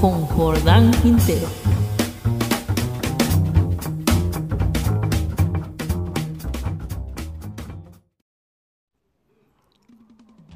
Con Jordán Quintero.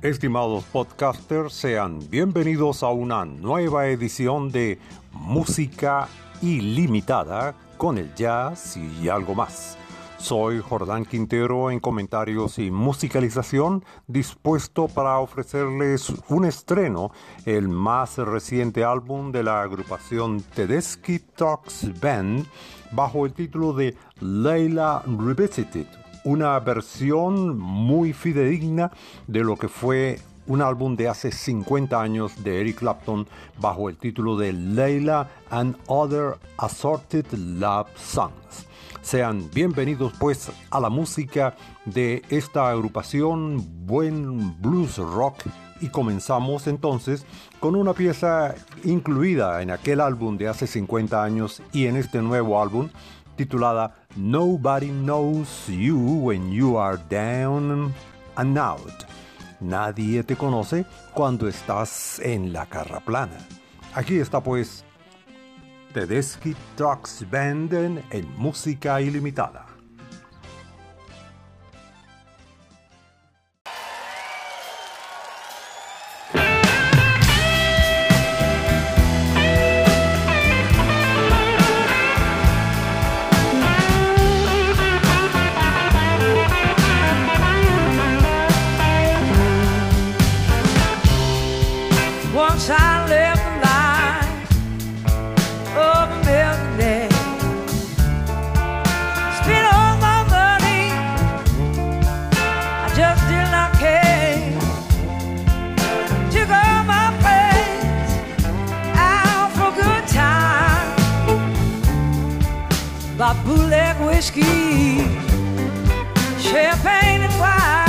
Estimados podcasters, sean bienvenidos a una nueva edición de Música Ilimitada con el jazz y algo más. Soy Jordán Quintero en comentarios y musicalización, dispuesto para ofrecerles un estreno, el más reciente álbum de la agrupación Tedeschi Talks Band, bajo el título de Leila Revisited una versión muy fidedigna de lo que fue un álbum de hace 50 años de Eric Clapton bajo el título de Layla and Other Assorted Love Songs. Sean bienvenidos pues a la música de esta agrupación buen blues rock y comenzamos entonces con una pieza incluida en aquel álbum de hace 50 años y en este nuevo álbum titulada Nobody Knows You When You Are Down and Out. Nadie te conoce cuando estás en la carra plana. Aquí está pues Tedeschi Trucks Band en música ilimitada. Nobody loves you when you're down.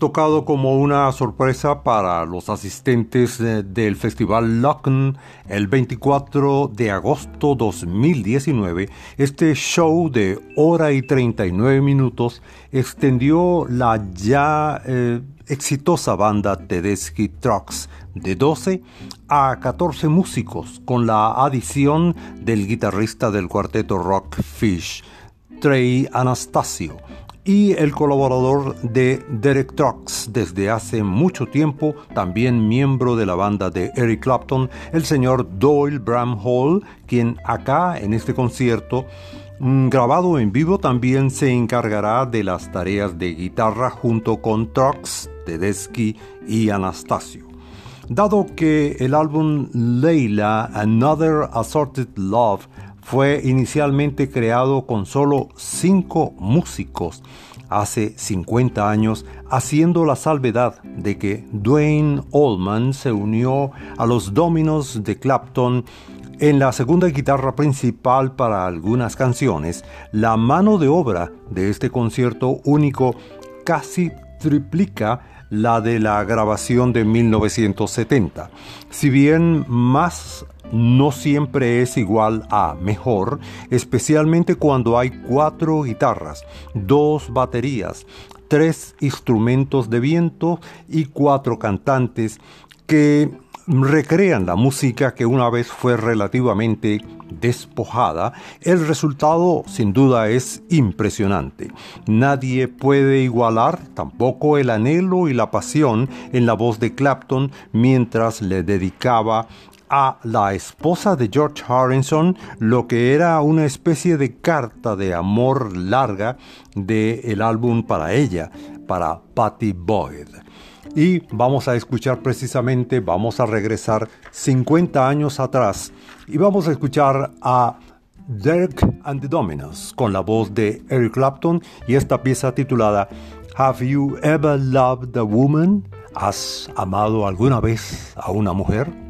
Tocado como una sorpresa para los asistentes del Festival Locken el 24 de agosto 2019. Este show de hora y 39 minutos extendió la ya eh, exitosa banda Tedeschi Trucks de 12 a 14 músicos con la adición del guitarrista del cuarteto Rock Fish, Trey Anastasio y el colaborador de Derek Trucks desde hace mucho tiempo, también miembro de la banda de Eric Clapton, el señor Doyle Bramhall, quien acá en este concierto mm, grabado en vivo también se encargará de las tareas de guitarra junto con Trucks, Tedeschi y Anastasio. Dado que el álbum Leila Another Assorted Love fue inicialmente creado con solo cinco músicos hace 50 años, haciendo la salvedad de que Dwayne Allman se unió a los Dominos de Clapton en la segunda guitarra principal para algunas canciones, la mano de obra de este concierto único casi triplica la de la grabación de 1970. Si bien más no siempre es igual a mejor, especialmente cuando hay cuatro guitarras, dos baterías, tres instrumentos de viento y cuatro cantantes que recrean la música que una vez fue relativamente despojada, el resultado sin duda es impresionante. Nadie puede igualar tampoco el anhelo y la pasión en la voz de Clapton mientras le dedicaba a la esposa de George Harrison lo que era una especie de carta de amor larga del el álbum para ella, para Patty Boyd. Y vamos a escuchar precisamente, vamos a regresar 50 años atrás y vamos a escuchar a Dirk and the Dominos con la voz de Eric Clapton y esta pieza titulada Have You Ever Loved a Woman? ¿Has amado alguna vez a una mujer?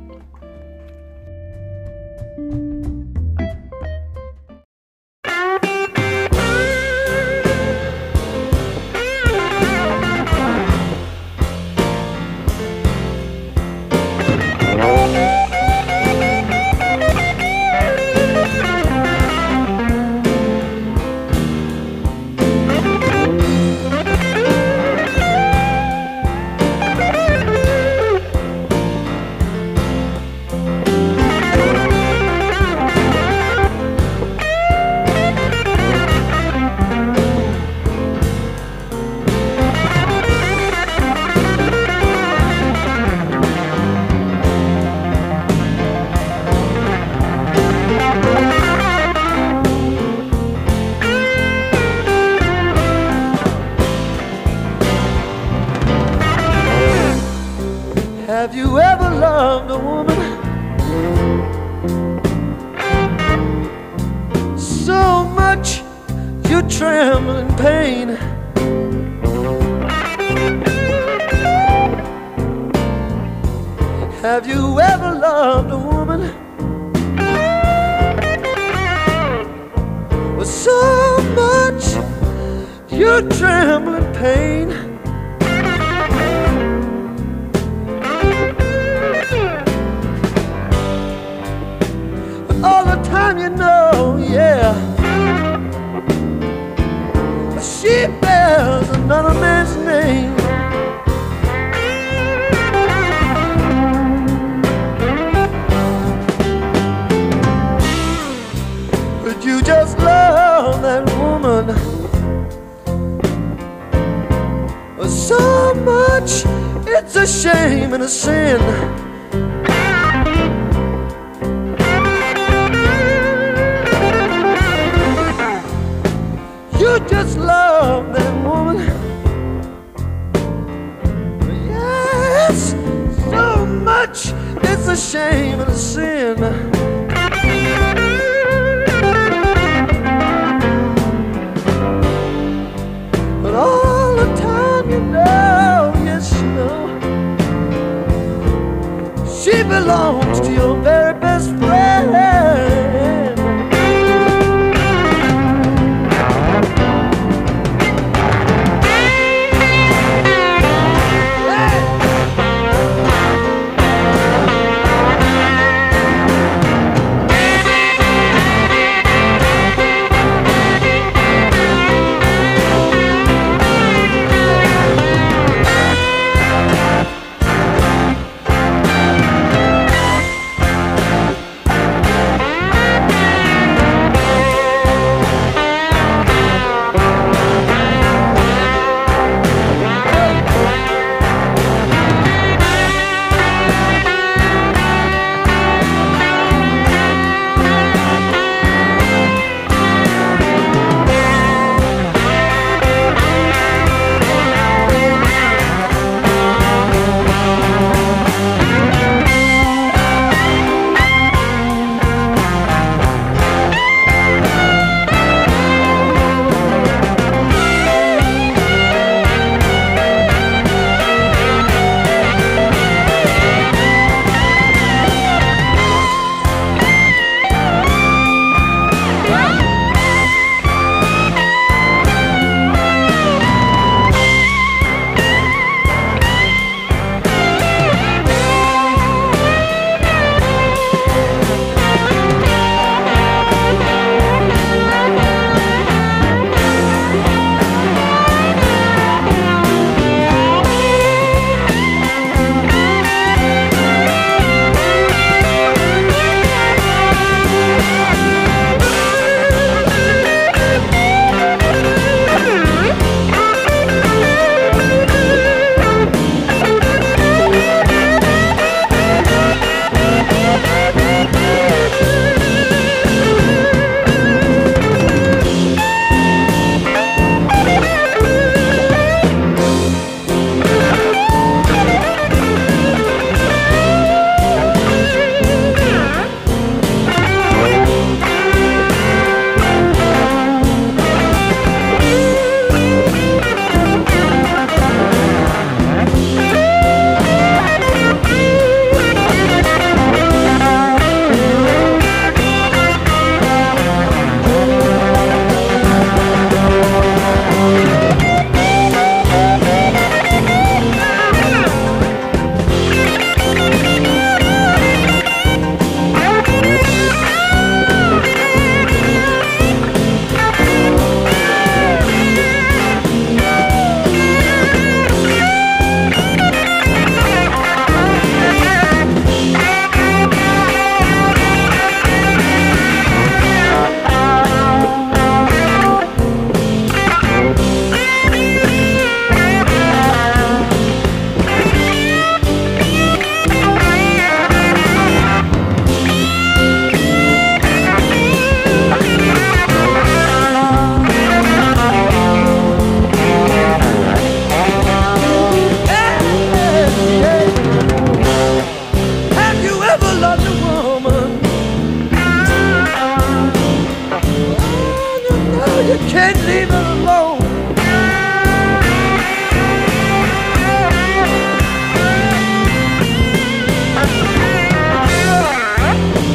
Can't leave it alone.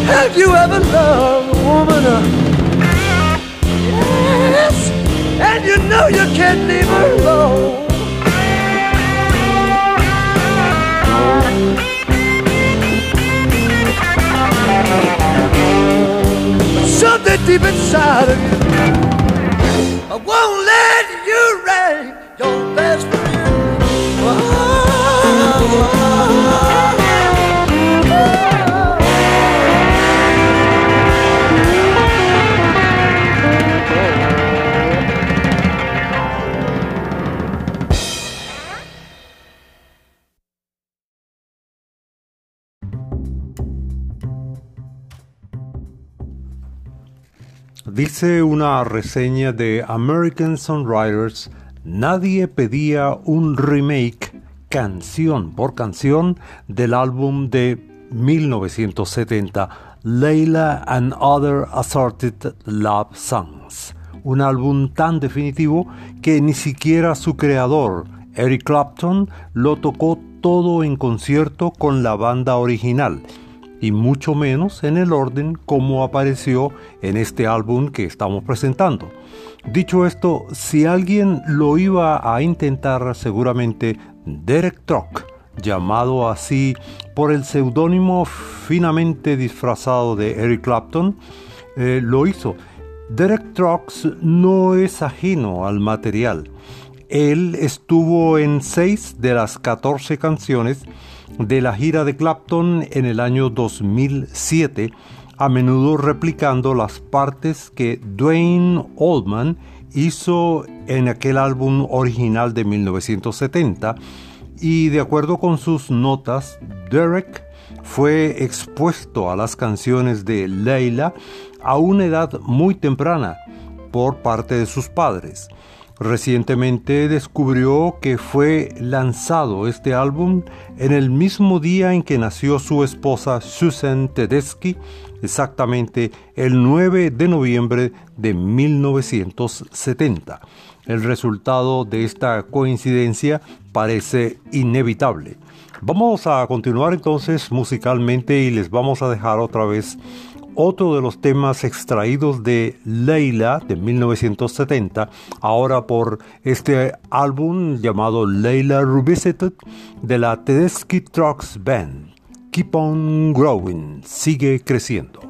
Have you ever loved a woman? Yes, and you know you can't leave her alone. Something deep inside of you I won't let Dice una reseña de American Songwriters, nadie pedía un remake canción por canción del álbum de 1970 Layla and Other Assorted Love Songs, un álbum tan definitivo que ni siquiera su creador, Eric Clapton, lo tocó todo en concierto con la banda original y mucho menos en el orden como apareció en este álbum que estamos presentando. Dicho esto, si alguien lo iba a intentar, seguramente Derek Truck, llamado así por el seudónimo finamente disfrazado de Eric Clapton, eh, lo hizo. Derek Trucks no es ajeno al material. Él estuvo en seis de las 14 canciones de la gira de Clapton en el año 2007, a menudo replicando las partes que Dwayne Oldman hizo en aquel álbum original de 1970 y de acuerdo con sus notas, Derek fue expuesto a las canciones de Leila a una edad muy temprana por parte de sus padres. Recientemente descubrió que fue lanzado este álbum en el mismo día en que nació su esposa Susan Tedeschi, exactamente el 9 de noviembre de 1970. El resultado de esta coincidencia parece inevitable. Vamos a continuar entonces musicalmente y les vamos a dejar otra vez otro de los temas extraídos de Leila de 1970, ahora por este álbum llamado Leila Revisited de la Tedeschi Trucks Band. Keep on growing, sigue creciendo.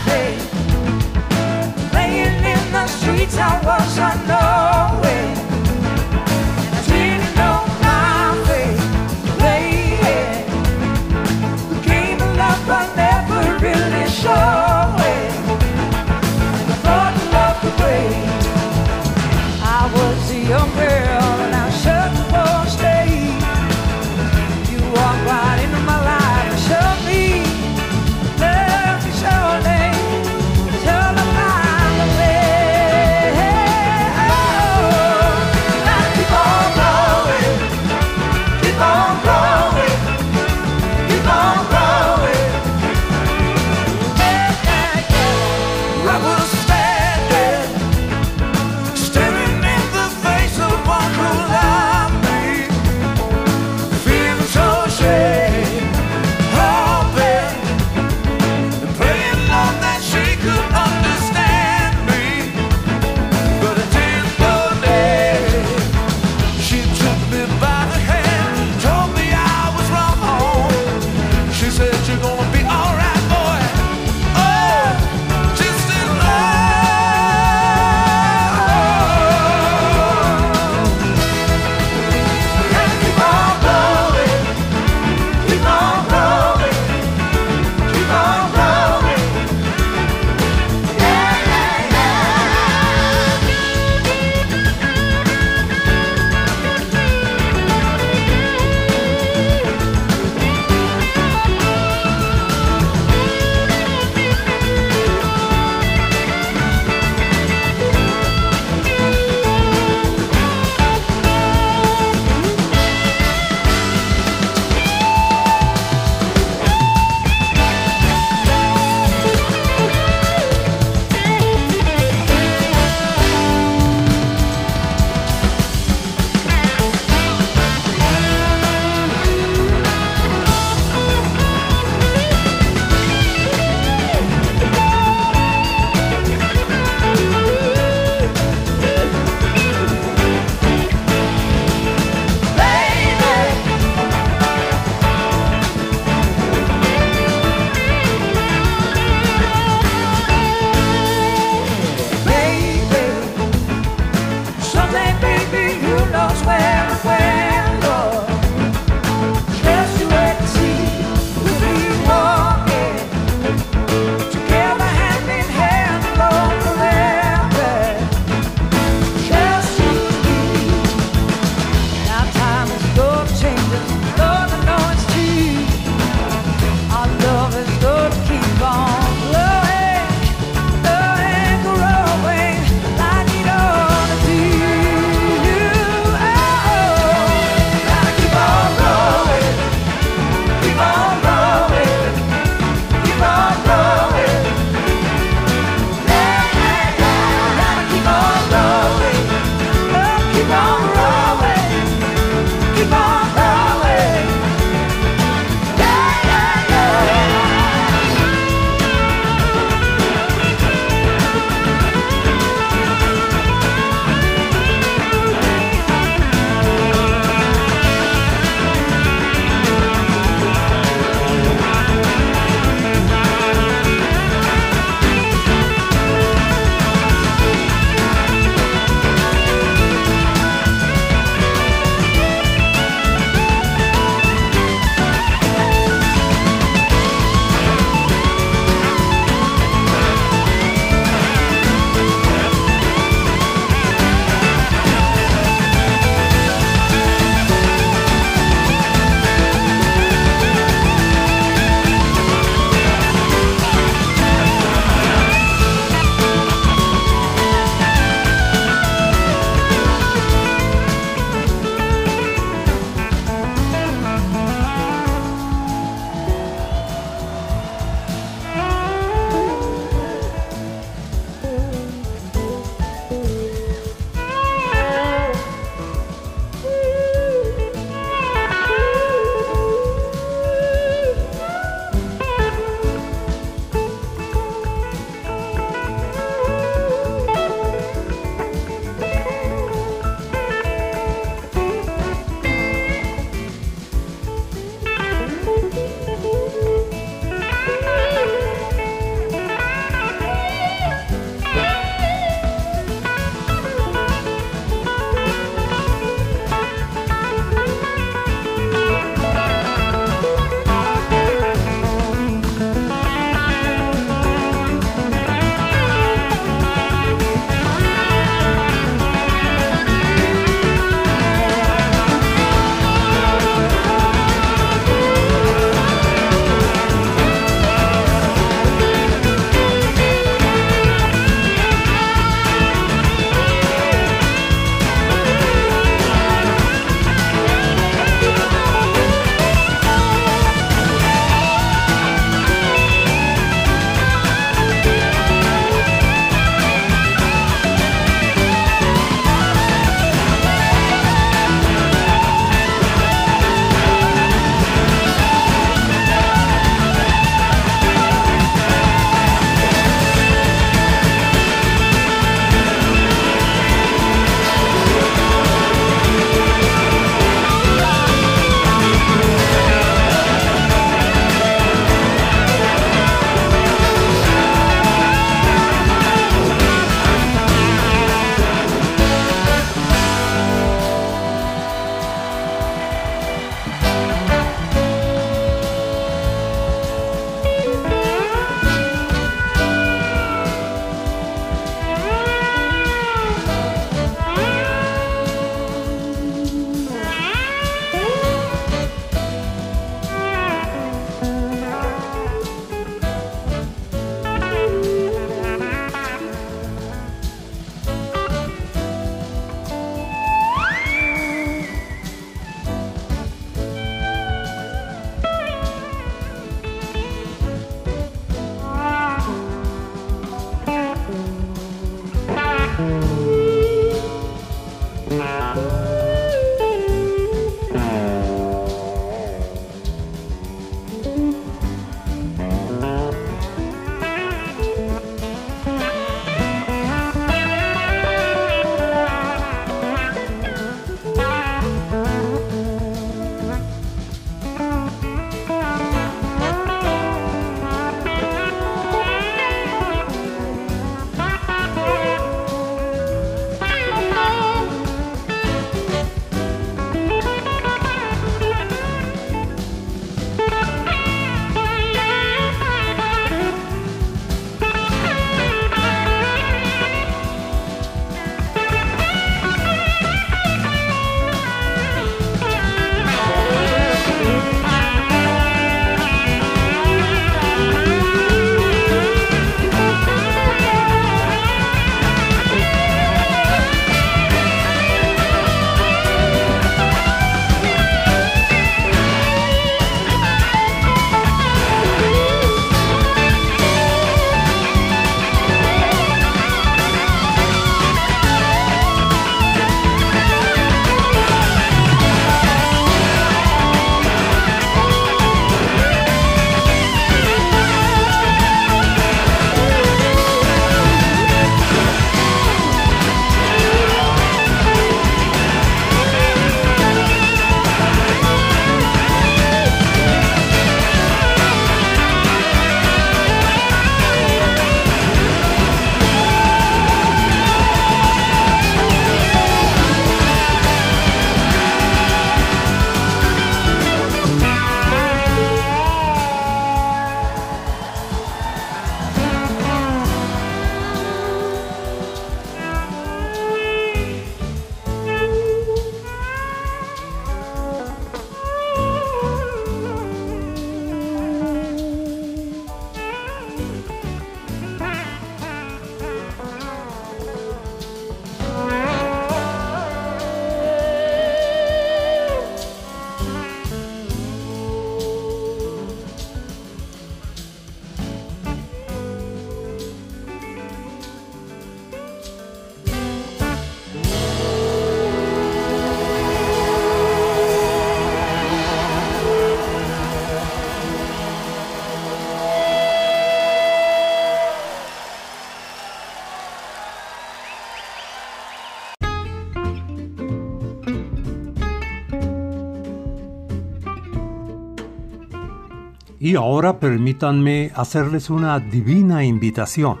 Y ahora permítanme hacerles una divina invitación,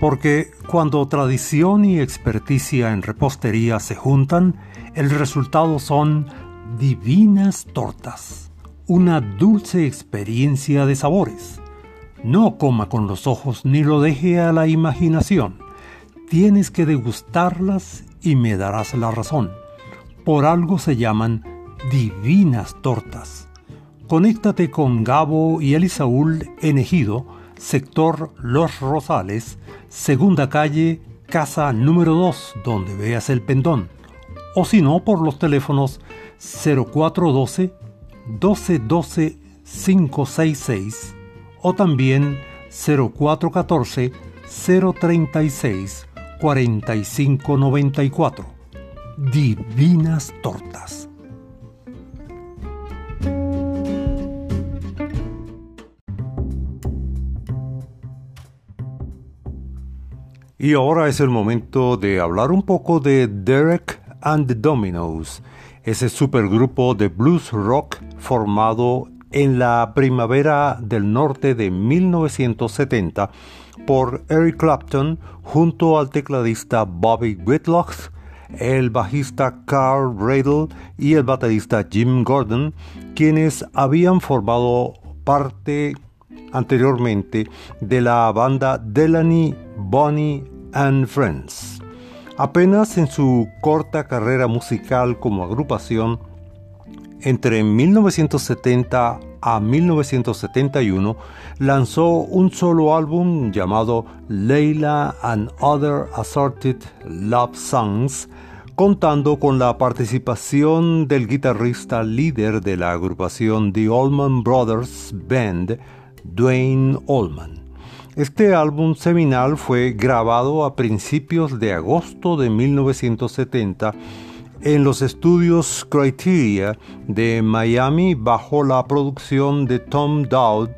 porque cuando tradición y experticia en repostería se juntan, el resultado son divinas tortas, una dulce experiencia de sabores. No coma con los ojos ni lo deje a la imaginación. Tienes que degustarlas y me darás la razón. Por algo se llaman divinas tortas conéctate con Gabo y Elisaúl en Ejido, sector Los Rosales, segunda calle, casa número 2, donde veas el pendón. O si no, por los teléfonos 0412 1212 566 o también 0414 036 4594. Divinas Tortas. Y ahora es el momento de hablar un poco de Derek and the Dominoes, ese supergrupo de blues rock formado en la primavera del norte de 1970 por Eric Clapton junto al tecladista Bobby Whitlock, el bajista Carl Radle y el baterista Jim Gordon, quienes habían formado parte anteriormente de la banda Delaney Bonnie and Friends. Apenas en su corta carrera musical como agrupación, entre 1970 a 1971 lanzó un solo álbum llamado Leila and Other Assorted Love Songs, contando con la participación del guitarrista líder de la agrupación The Allman Brothers Band, Dwayne Allman. Este álbum seminal fue grabado a principios de agosto de 1970 en los estudios Criteria de Miami bajo la producción de Tom Dowd,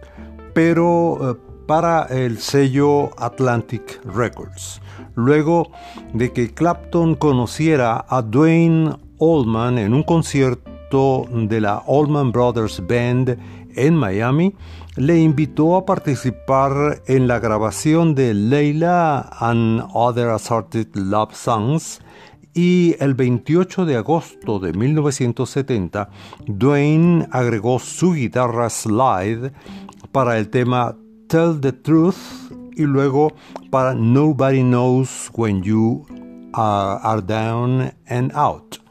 pero eh, para el sello Atlantic Records. Luego de que Clapton conociera a Dwayne Allman en un concierto de la Allman Brothers Band en Miami, le invitó a participar en la grabación de Leila and Other Assorted Love Songs y el 28 de agosto de 1970 Dwayne agregó su guitarra slide para el tema Tell the Truth y luego para Nobody Knows When You Are Down and Out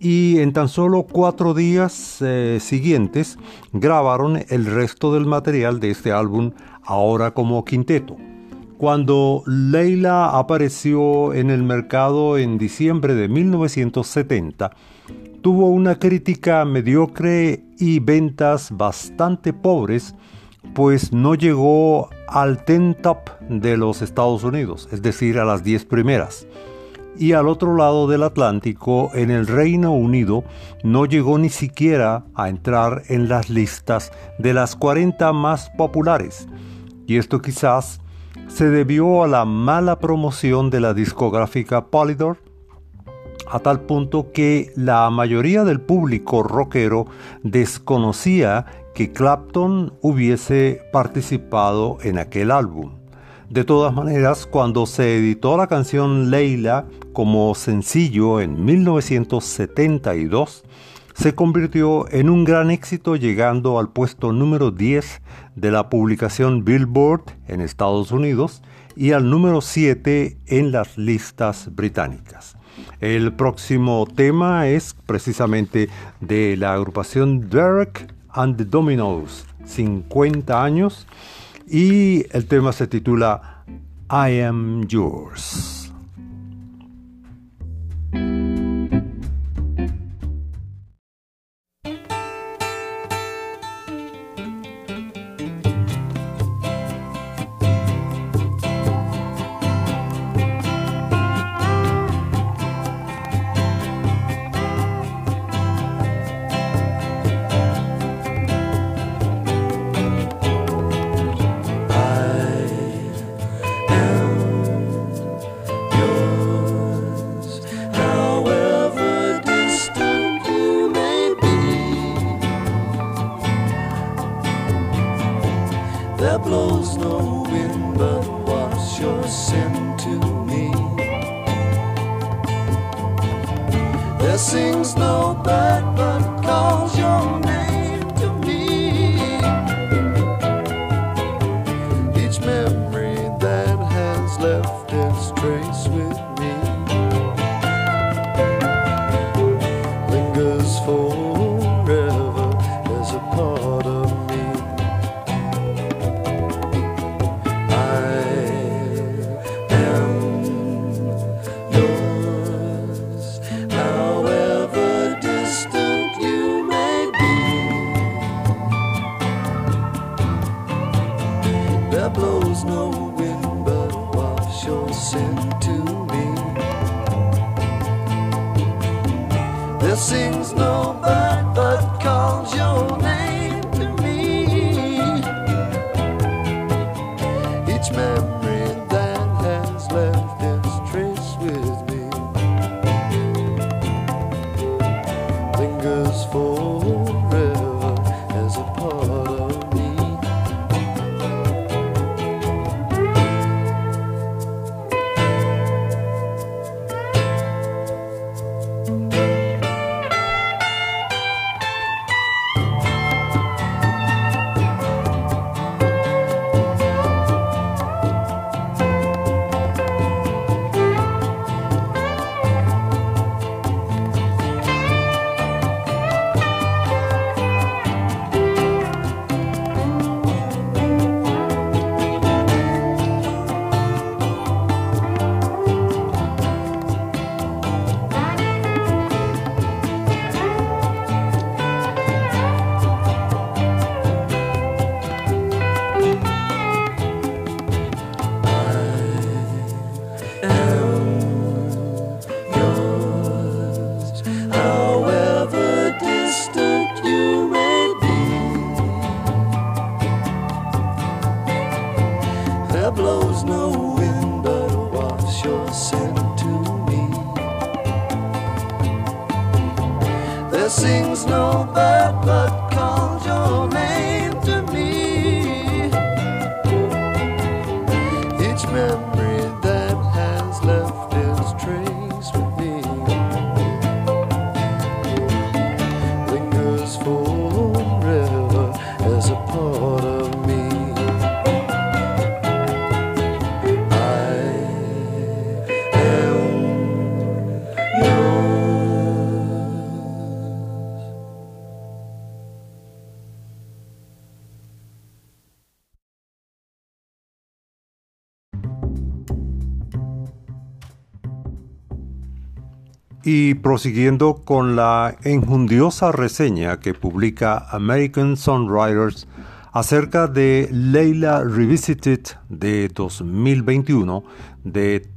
y en tan solo cuatro días eh, siguientes grabaron el resto del material de este álbum ahora como quinteto. Cuando Leila apareció en el mercado en diciembre de 1970, tuvo una crítica mediocre y ventas bastante pobres, pues no llegó al ten top de los Estados Unidos, es decir, a las 10 primeras y al otro lado del Atlántico, en el Reino Unido, no llegó ni siquiera a entrar en las listas de las 40 más populares. Y esto quizás se debió a la mala promoción de la discográfica Polydor, a tal punto que la mayoría del público rockero desconocía que Clapton hubiese participado en aquel álbum. De todas maneras, cuando se editó la canción Leila como sencillo en 1972, se convirtió en un gran éxito llegando al puesto número 10 de la publicación Billboard en Estados Unidos y al número 7 en las listas británicas. El próximo tema es precisamente de la agrupación Derek and the Dominos, 50 años, y el tema se titula I Am Yours. H man. Y prosiguiendo con la enjundiosa reseña que publica American Songwriters acerca de Leila Revisited de 2021 de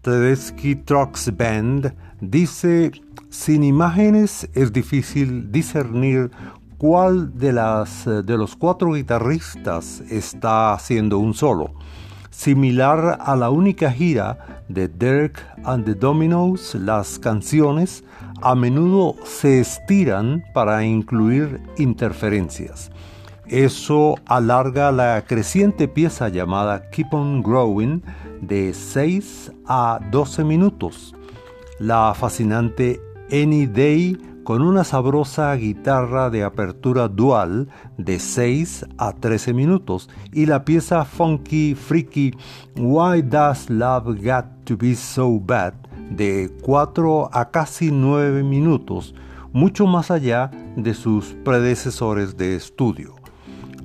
Tedeschi Trucks Band, dice, sin imágenes es difícil discernir cuál de, las, de los cuatro guitarristas está haciendo un solo similar a la única gira de Derek and the Dominos, las canciones a menudo se estiran para incluir interferencias. Eso alarga la creciente pieza llamada Keep on Growing de 6 a 12 minutos. La fascinante Any Day con una sabrosa guitarra de apertura dual de 6 a 13 minutos y la pieza funky freaky Why Does Love Got to Be So Bad de 4 a casi 9 minutos, mucho más allá de sus predecesores de estudio.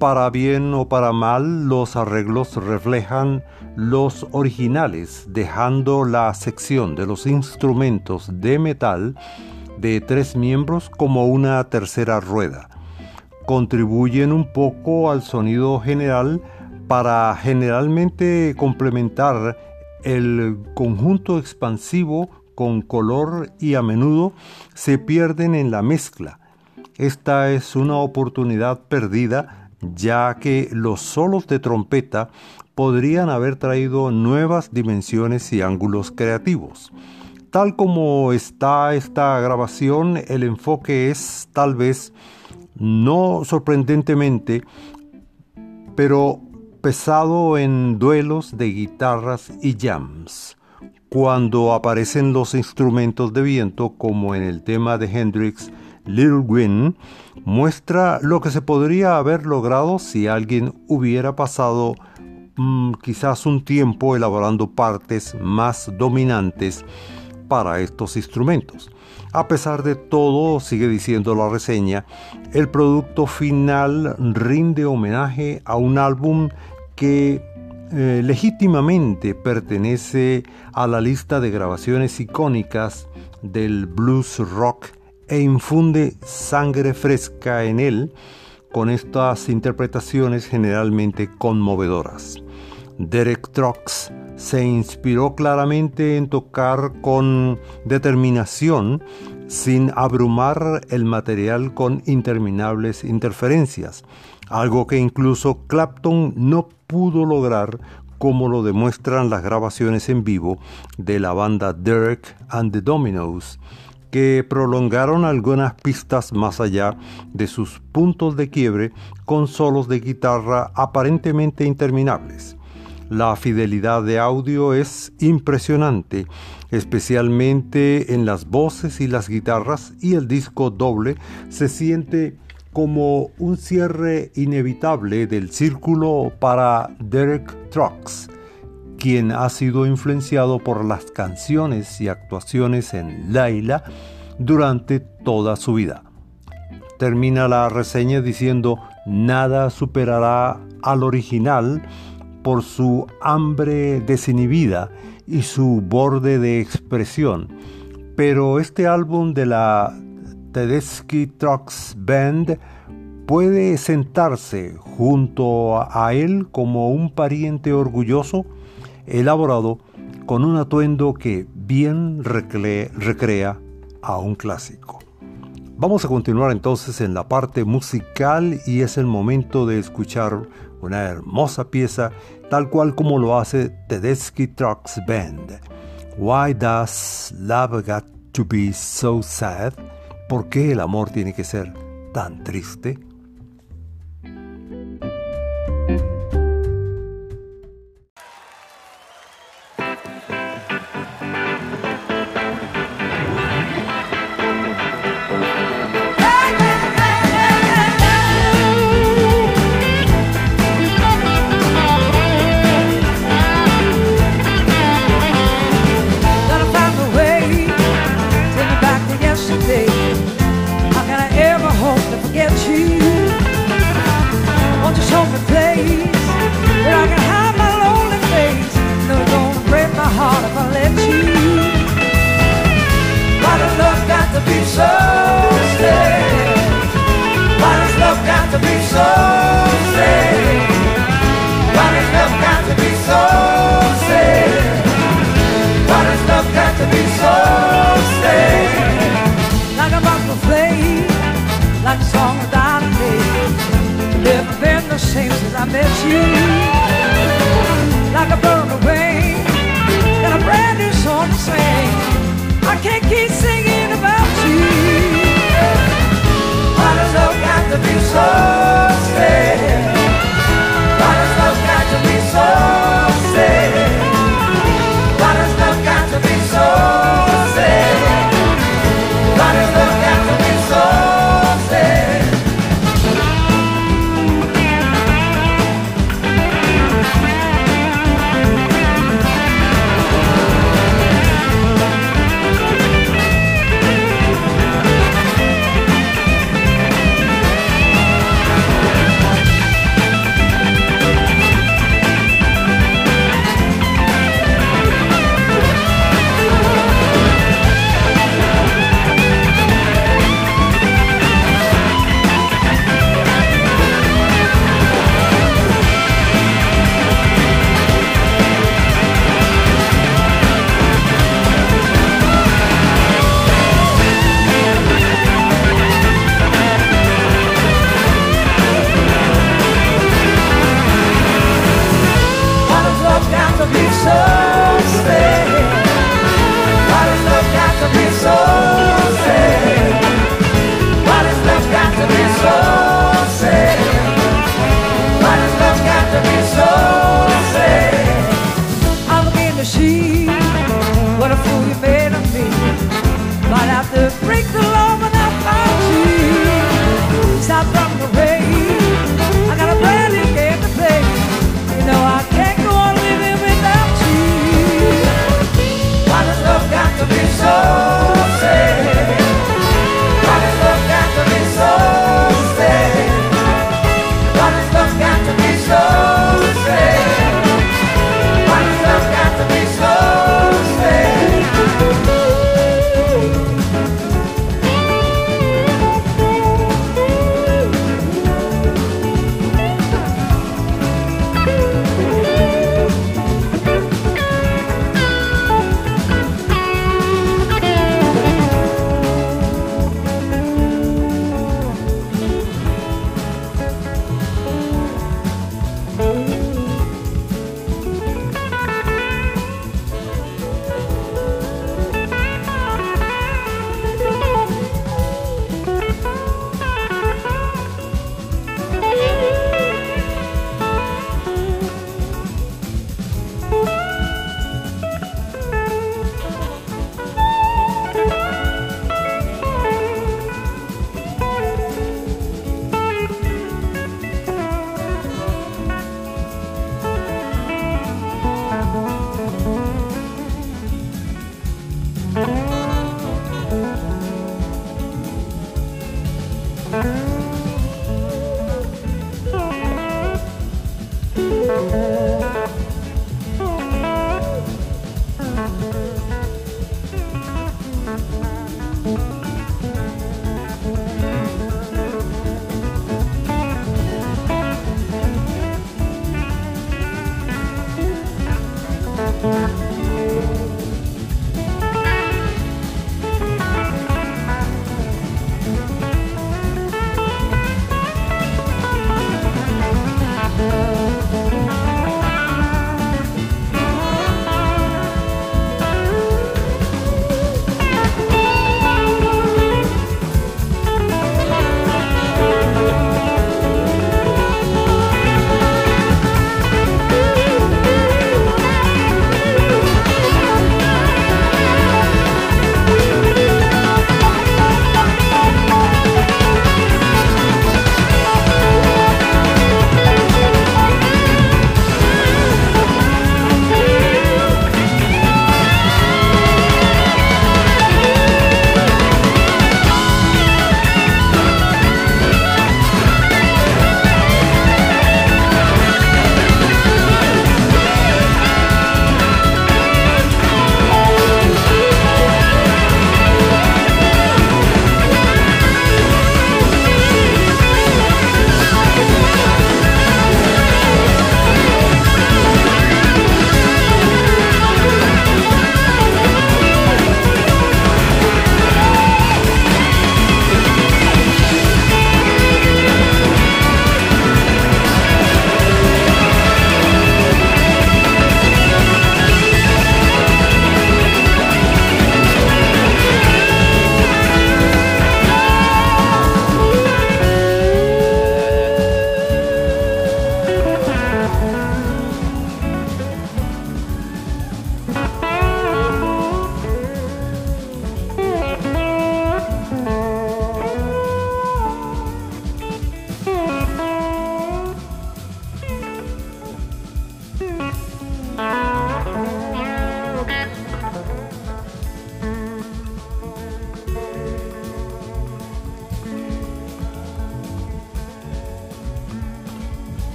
Para bien o para mal, los arreglos reflejan los originales, dejando la sección de los instrumentos de metal de tres miembros como una tercera rueda. Contribuyen un poco al sonido general para generalmente complementar el conjunto expansivo con color y a menudo se pierden en la mezcla. Esta es una oportunidad perdida ya que los solos de trompeta podrían haber traído nuevas dimensiones y ángulos creativos. Tal como está esta grabación, el enfoque es tal vez no sorprendentemente, pero pesado en duelos de guitarras y jams. Cuando aparecen los instrumentos de viento, como en el tema de Hendrix, Little Win, muestra lo que se podría haber logrado si alguien hubiera pasado mm, quizás un tiempo elaborando partes más dominantes para estos instrumentos. A pesar de todo, sigue diciendo la reseña, el producto final rinde homenaje a un álbum que eh, legítimamente pertenece a la lista de grabaciones icónicas del blues rock e infunde sangre fresca en él con estas interpretaciones generalmente conmovedoras. Derek Trucks se inspiró claramente en tocar con determinación sin abrumar el material con interminables interferencias, algo que incluso Clapton no pudo lograr como lo demuestran las grabaciones en vivo de la banda Derek and the Dominos, que prolongaron algunas pistas más allá de sus puntos de quiebre con solos de guitarra aparentemente interminables. La fidelidad de audio es impresionante, especialmente en las voces y las guitarras y el disco doble se siente como un cierre inevitable del círculo para Derek Trucks, quien ha sido influenciado por las canciones y actuaciones en Laila durante toda su vida. Termina la reseña diciendo, nada superará al original por su hambre desinhibida y su borde de expresión. Pero este álbum de la Tedeschi Trucks Band puede sentarse junto a él como un pariente orgulloso, elaborado con un atuendo que bien recrea a un clásico. Vamos a continuar entonces en la parte musical y es el momento de escuchar una hermosa pieza tal cual como lo hace Tedeschi Trucks Band. Why Does Love Got to Be So Sad? ¿Por qué el amor tiene que ser tan triste?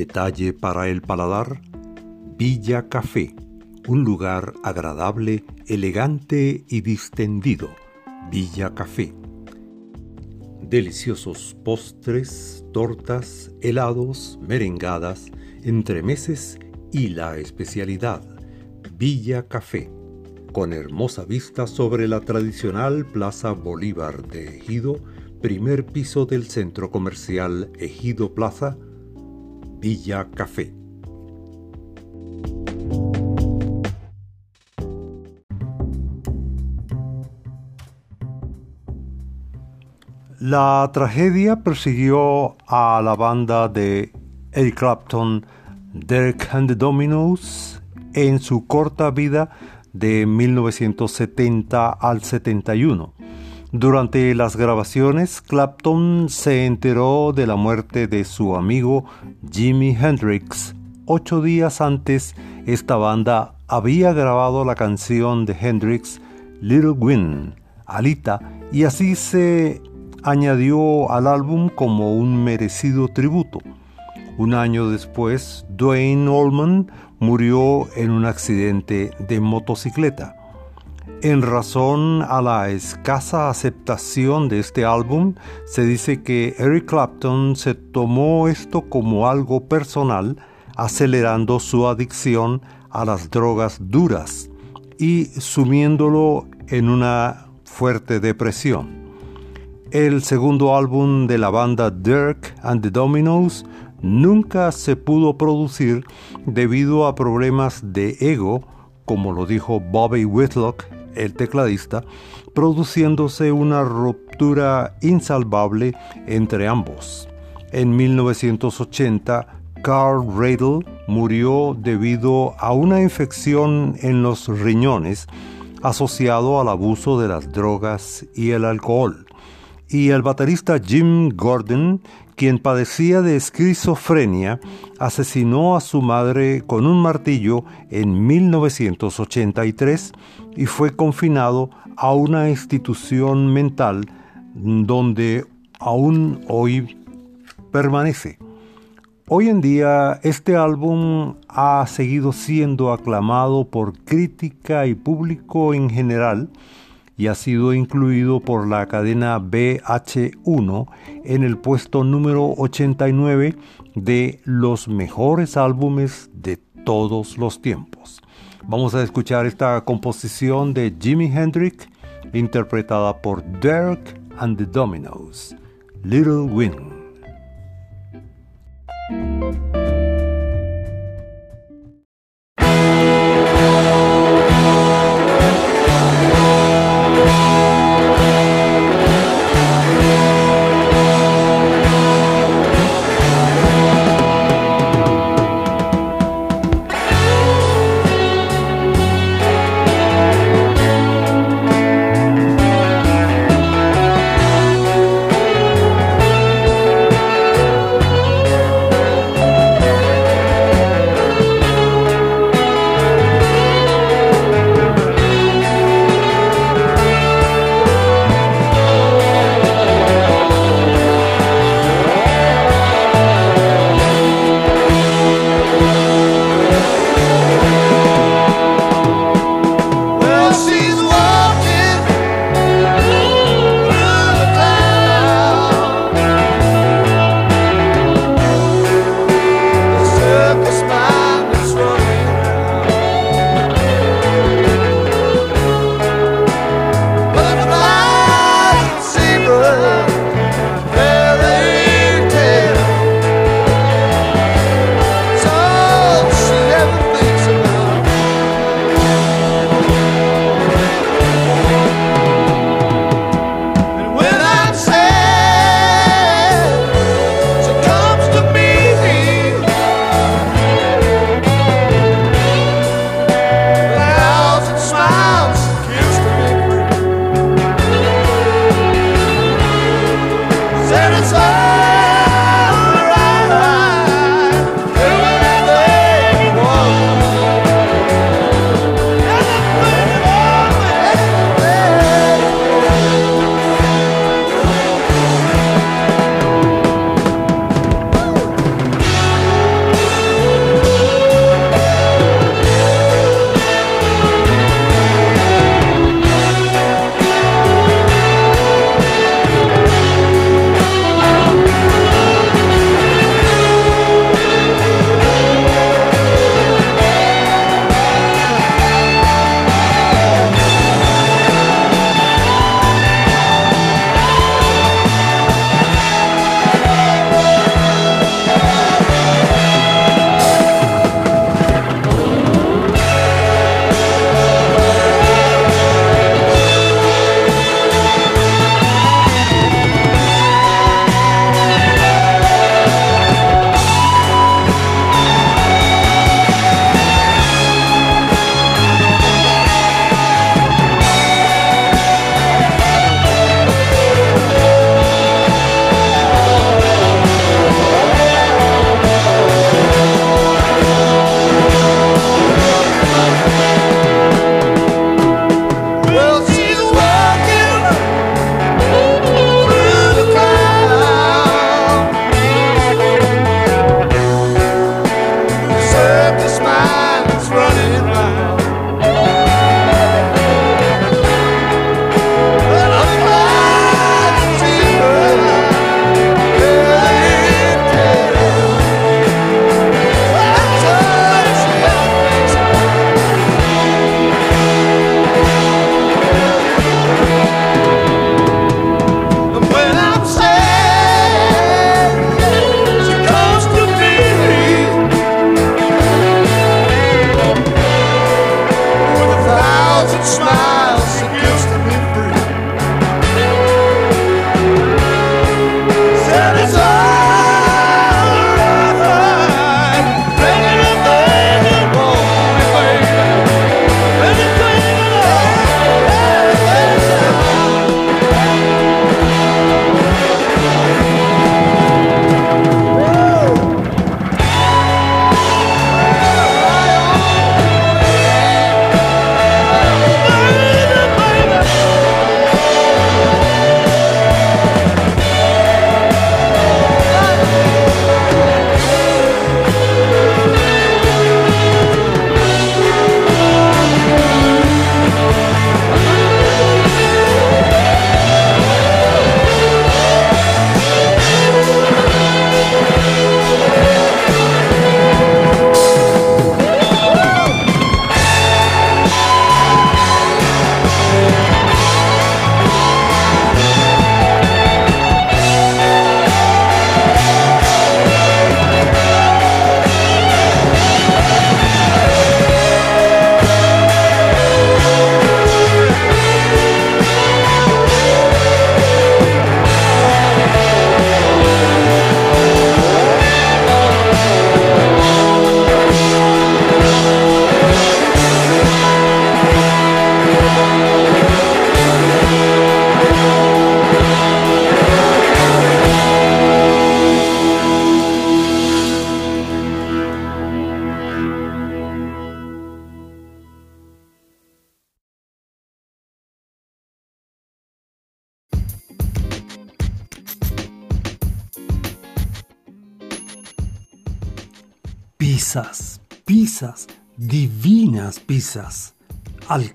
Detalle para el paladar. Villa Café, un lugar agradable, elegante y distendido. Villa Café. Deliciosos postres, tortas, helados, merengadas, entremeses y la especialidad, Villa Café, con hermosa vista sobre la tradicional Plaza Bolívar de Ejido, primer piso del centro comercial Ejido Plaza, Villa Café. La tragedia persiguió a la banda de Eric Clapton, Derek and the Dominos, en su corta vida de 1970 al 71. Durante las grabaciones, Clapton se enteró de la muerte de su amigo Jimi Hendrix. Ocho días antes, esta banda había grabado la canción de Hendrix, Little Win, Alita, y así se añadió al álbum como un merecido tributo. Un año después, Dwayne Allman murió en un accidente de motocicleta. En razón a la escasa aceptación de este álbum, se dice que Eric Clapton se tomó esto como algo personal, acelerando su adicción a las drogas duras y sumiéndolo en una fuerte depresión. El segundo álbum de la banda Dirk and the Dominoes nunca se pudo producir debido a problemas de ego, como lo dijo Bobby Whitlock el tecladista, produciéndose una ruptura insalvable entre ambos. En 1980, Carl Radle murió debido a una infección en los riñones asociado al abuso de las drogas y el alcohol. Y el baterista Jim Gordon, quien padecía de esquizofrenia, asesinó a su madre con un martillo en 1983 y fue confinado a una institución mental donde aún hoy permanece. Hoy en día este álbum ha seguido siendo aclamado por crítica y público en general y ha sido incluido por la cadena BH1 en el puesto número 89 de los mejores álbumes de todos los tiempos. Vamos a escuchar esta composición de Jimi Hendrix interpretada por Dirk and the Dominoes, Little Wing.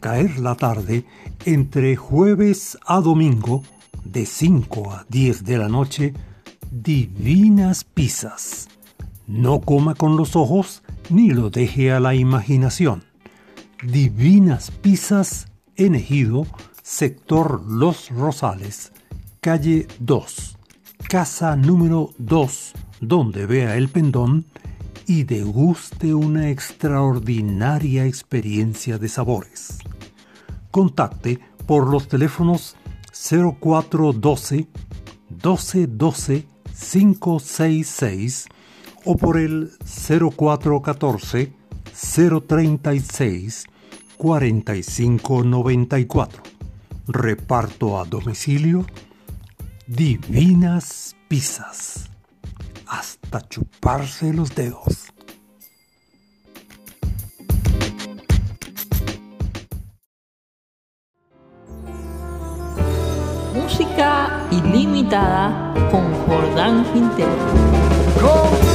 Caer la tarde, entre jueves a domingo, de 5 a 10 de la noche, divinas pizzas. No coma con los ojos ni lo deje a la imaginación. Divinas pizzas en Ejido, sector Los Rosales, calle 2, casa número 2, donde vea el pendón y deguste una extraordinaria experiencia de sabores. Contacte por los teléfonos 0412 1212 566 o por el 0414 036 4594. Reparto a domicilio Divinas Pizzas. Hasta chuparse los dedos. Música ilimitada con Jordán Quintero.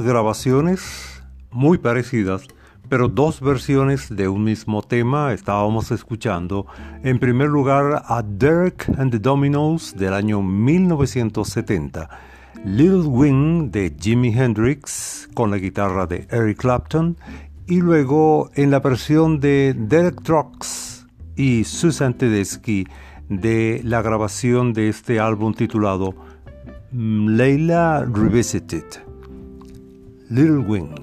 Grabaciones muy parecidas, pero dos versiones de un mismo tema estábamos escuchando. En primer lugar a Dirk and the Dominoes del año 1970, Little Wing de Jimi Hendrix con la guitarra de Eric Clapton y luego en la versión de Derek Trucks y Susan Tedeschi de la grabación de este álbum titulado mm, Leila Revisited. Little Wing.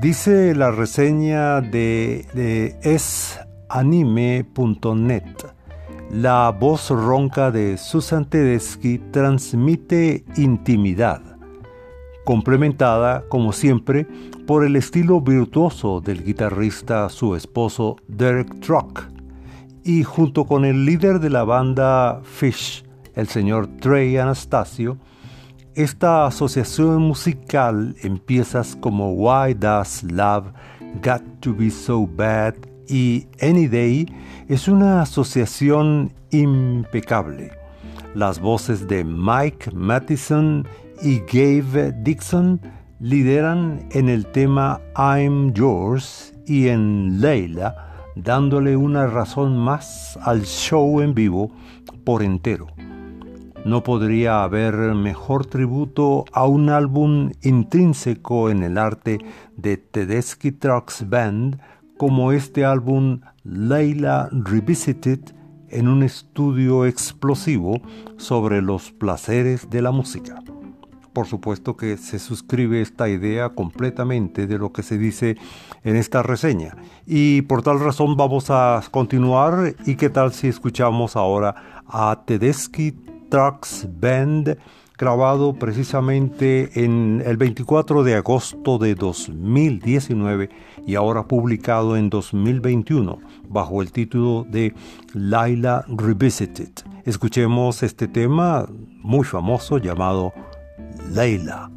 Dice la reseña de, de esanime.net. La voz ronca de Susan Tedeschi transmite intimidad, complementada, como siempre, por el estilo virtuoso del guitarrista su esposo Derek Truck, y junto con el líder de la banda Fish, el señor Trey Anastasio, esta asociación musical en piezas como Why Does Love Got to Be So Bad y Any Day es una asociación impecable. Las voces de Mike Mattison y Gabe Dixon lideran en el tema I'm Yours y en Leila, dándole una razón más al show en vivo por entero. No podría haber mejor tributo a un álbum intrínseco en el arte de Tedeschi Trucks Band como este álbum Leila Revisited en un estudio explosivo sobre los placeres de la música. Por supuesto que se suscribe esta idea completamente de lo que se dice en esta reseña. Y por tal razón vamos a continuar y qué tal si escuchamos ahora a Tedeschi Trucks Band grabado precisamente en el 24 de agosto de 2019 y ahora publicado en 2021 bajo el título de Laila Revisited. Escuchemos este tema muy famoso llamado Leila.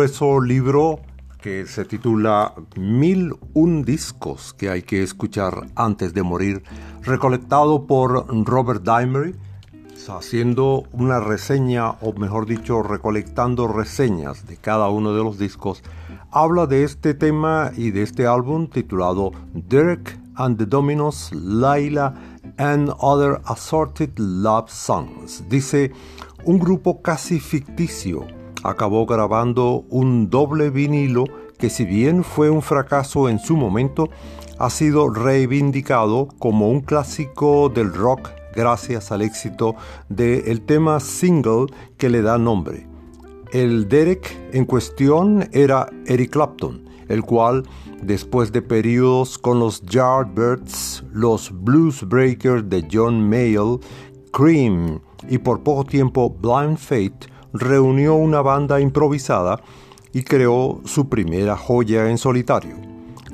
Grueso libro que se titula Mil un discos que hay que escuchar antes de morir, recolectado por Robert Dimery, haciendo una reseña, o mejor dicho, recolectando reseñas de cada uno de los discos, habla de este tema y de este álbum titulado Derek and the Dominos, Laila and Other Assorted Love Songs. Dice, un grupo casi ficticio acabó grabando un doble vinilo que si bien fue un fracaso en su momento, ha sido reivindicado como un clásico del rock gracias al éxito del tema single que le da nombre. El Derek en cuestión era Eric Clapton, el cual, después de periodos con los Yardbirds, los Blues Breakers de John Mayall, Cream y por poco tiempo Blind Fate, reunió una banda improvisada y creó su primera joya en solitario.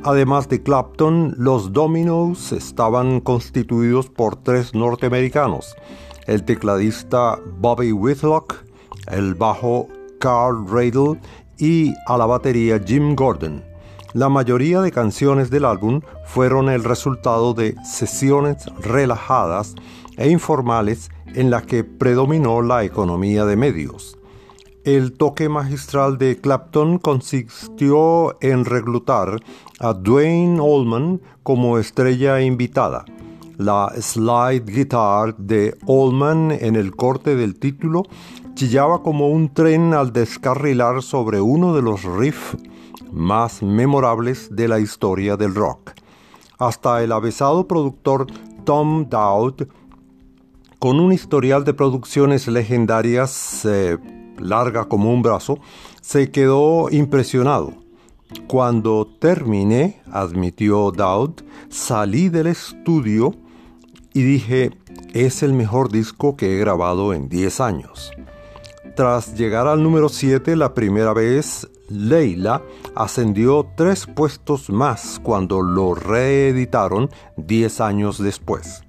Además de Clapton, los Dominoes estaban constituidos por tres norteamericanos, el tecladista Bobby Whitlock, el bajo Carl Radle y a la batería Jim Gordon. La mayoría de canciones del álbum fueron el resultado de sesiones relajadas e informales en las que predominó la economía de medios. El toque magistral de Clapton consistió en reclutar a Dwayne Allman como estrella invitada. La slide guitar de Allman en el corte del título chillaba como un tren al descarrilar sobre uno de los riffs más memorables de la historia del rock. Hasta el avesado productor Tom Dowd, con un historial de producciones legendarias eh, larga como un brazo, se quedó impresionado. Cuando terminé, admitió Dowd, salí del estudio y dije, es el mejor disco que he grabado en 10 años. Tras llegar al número 7 la primera vez, Leila ascendió tres puestos más cuando lo reeditaron 10 años después.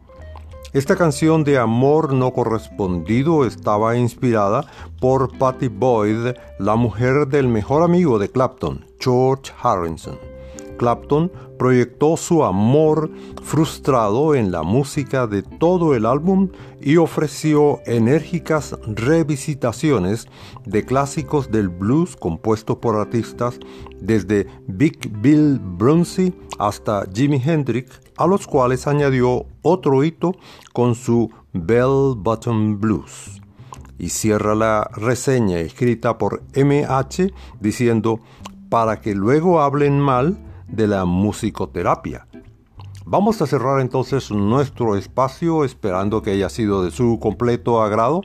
Esta canción de amor no correspondido estaba inspirada por Patty Boyd, la mujer del mejor amigo de Clapton, George Harrison. Clapton proyectó su amor frustrado en la música de todo el álbum y ofreció enérgicas revisitaciones de clásicos del blues compuestos por artistas desde Big Bill Brunsey hasta Jimi Hendrix, a los cuales añadió otro hito con su Bell Bottom Blues. Y cierra la reseña escrita por MH diciendo, para que luego hablen mal, de la musicoterapia. Vamos a cerrar entonces nuestro espacio esperando que haya sido de su completo agrado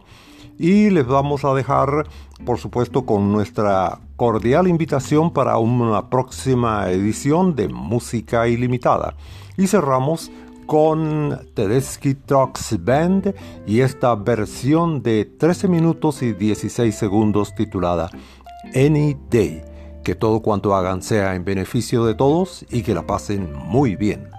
y les vamos a dejar por supuesto con nuestra cordial invitación para una próxima edición de Música Ilimitada. Y cerramos con Tedeschi Trucks Band y esta versión de 13 minutos y 16 segundos titulada Any Day. Que todo cuanto hagan sea en beneficio de todos y que la pasen muy bien.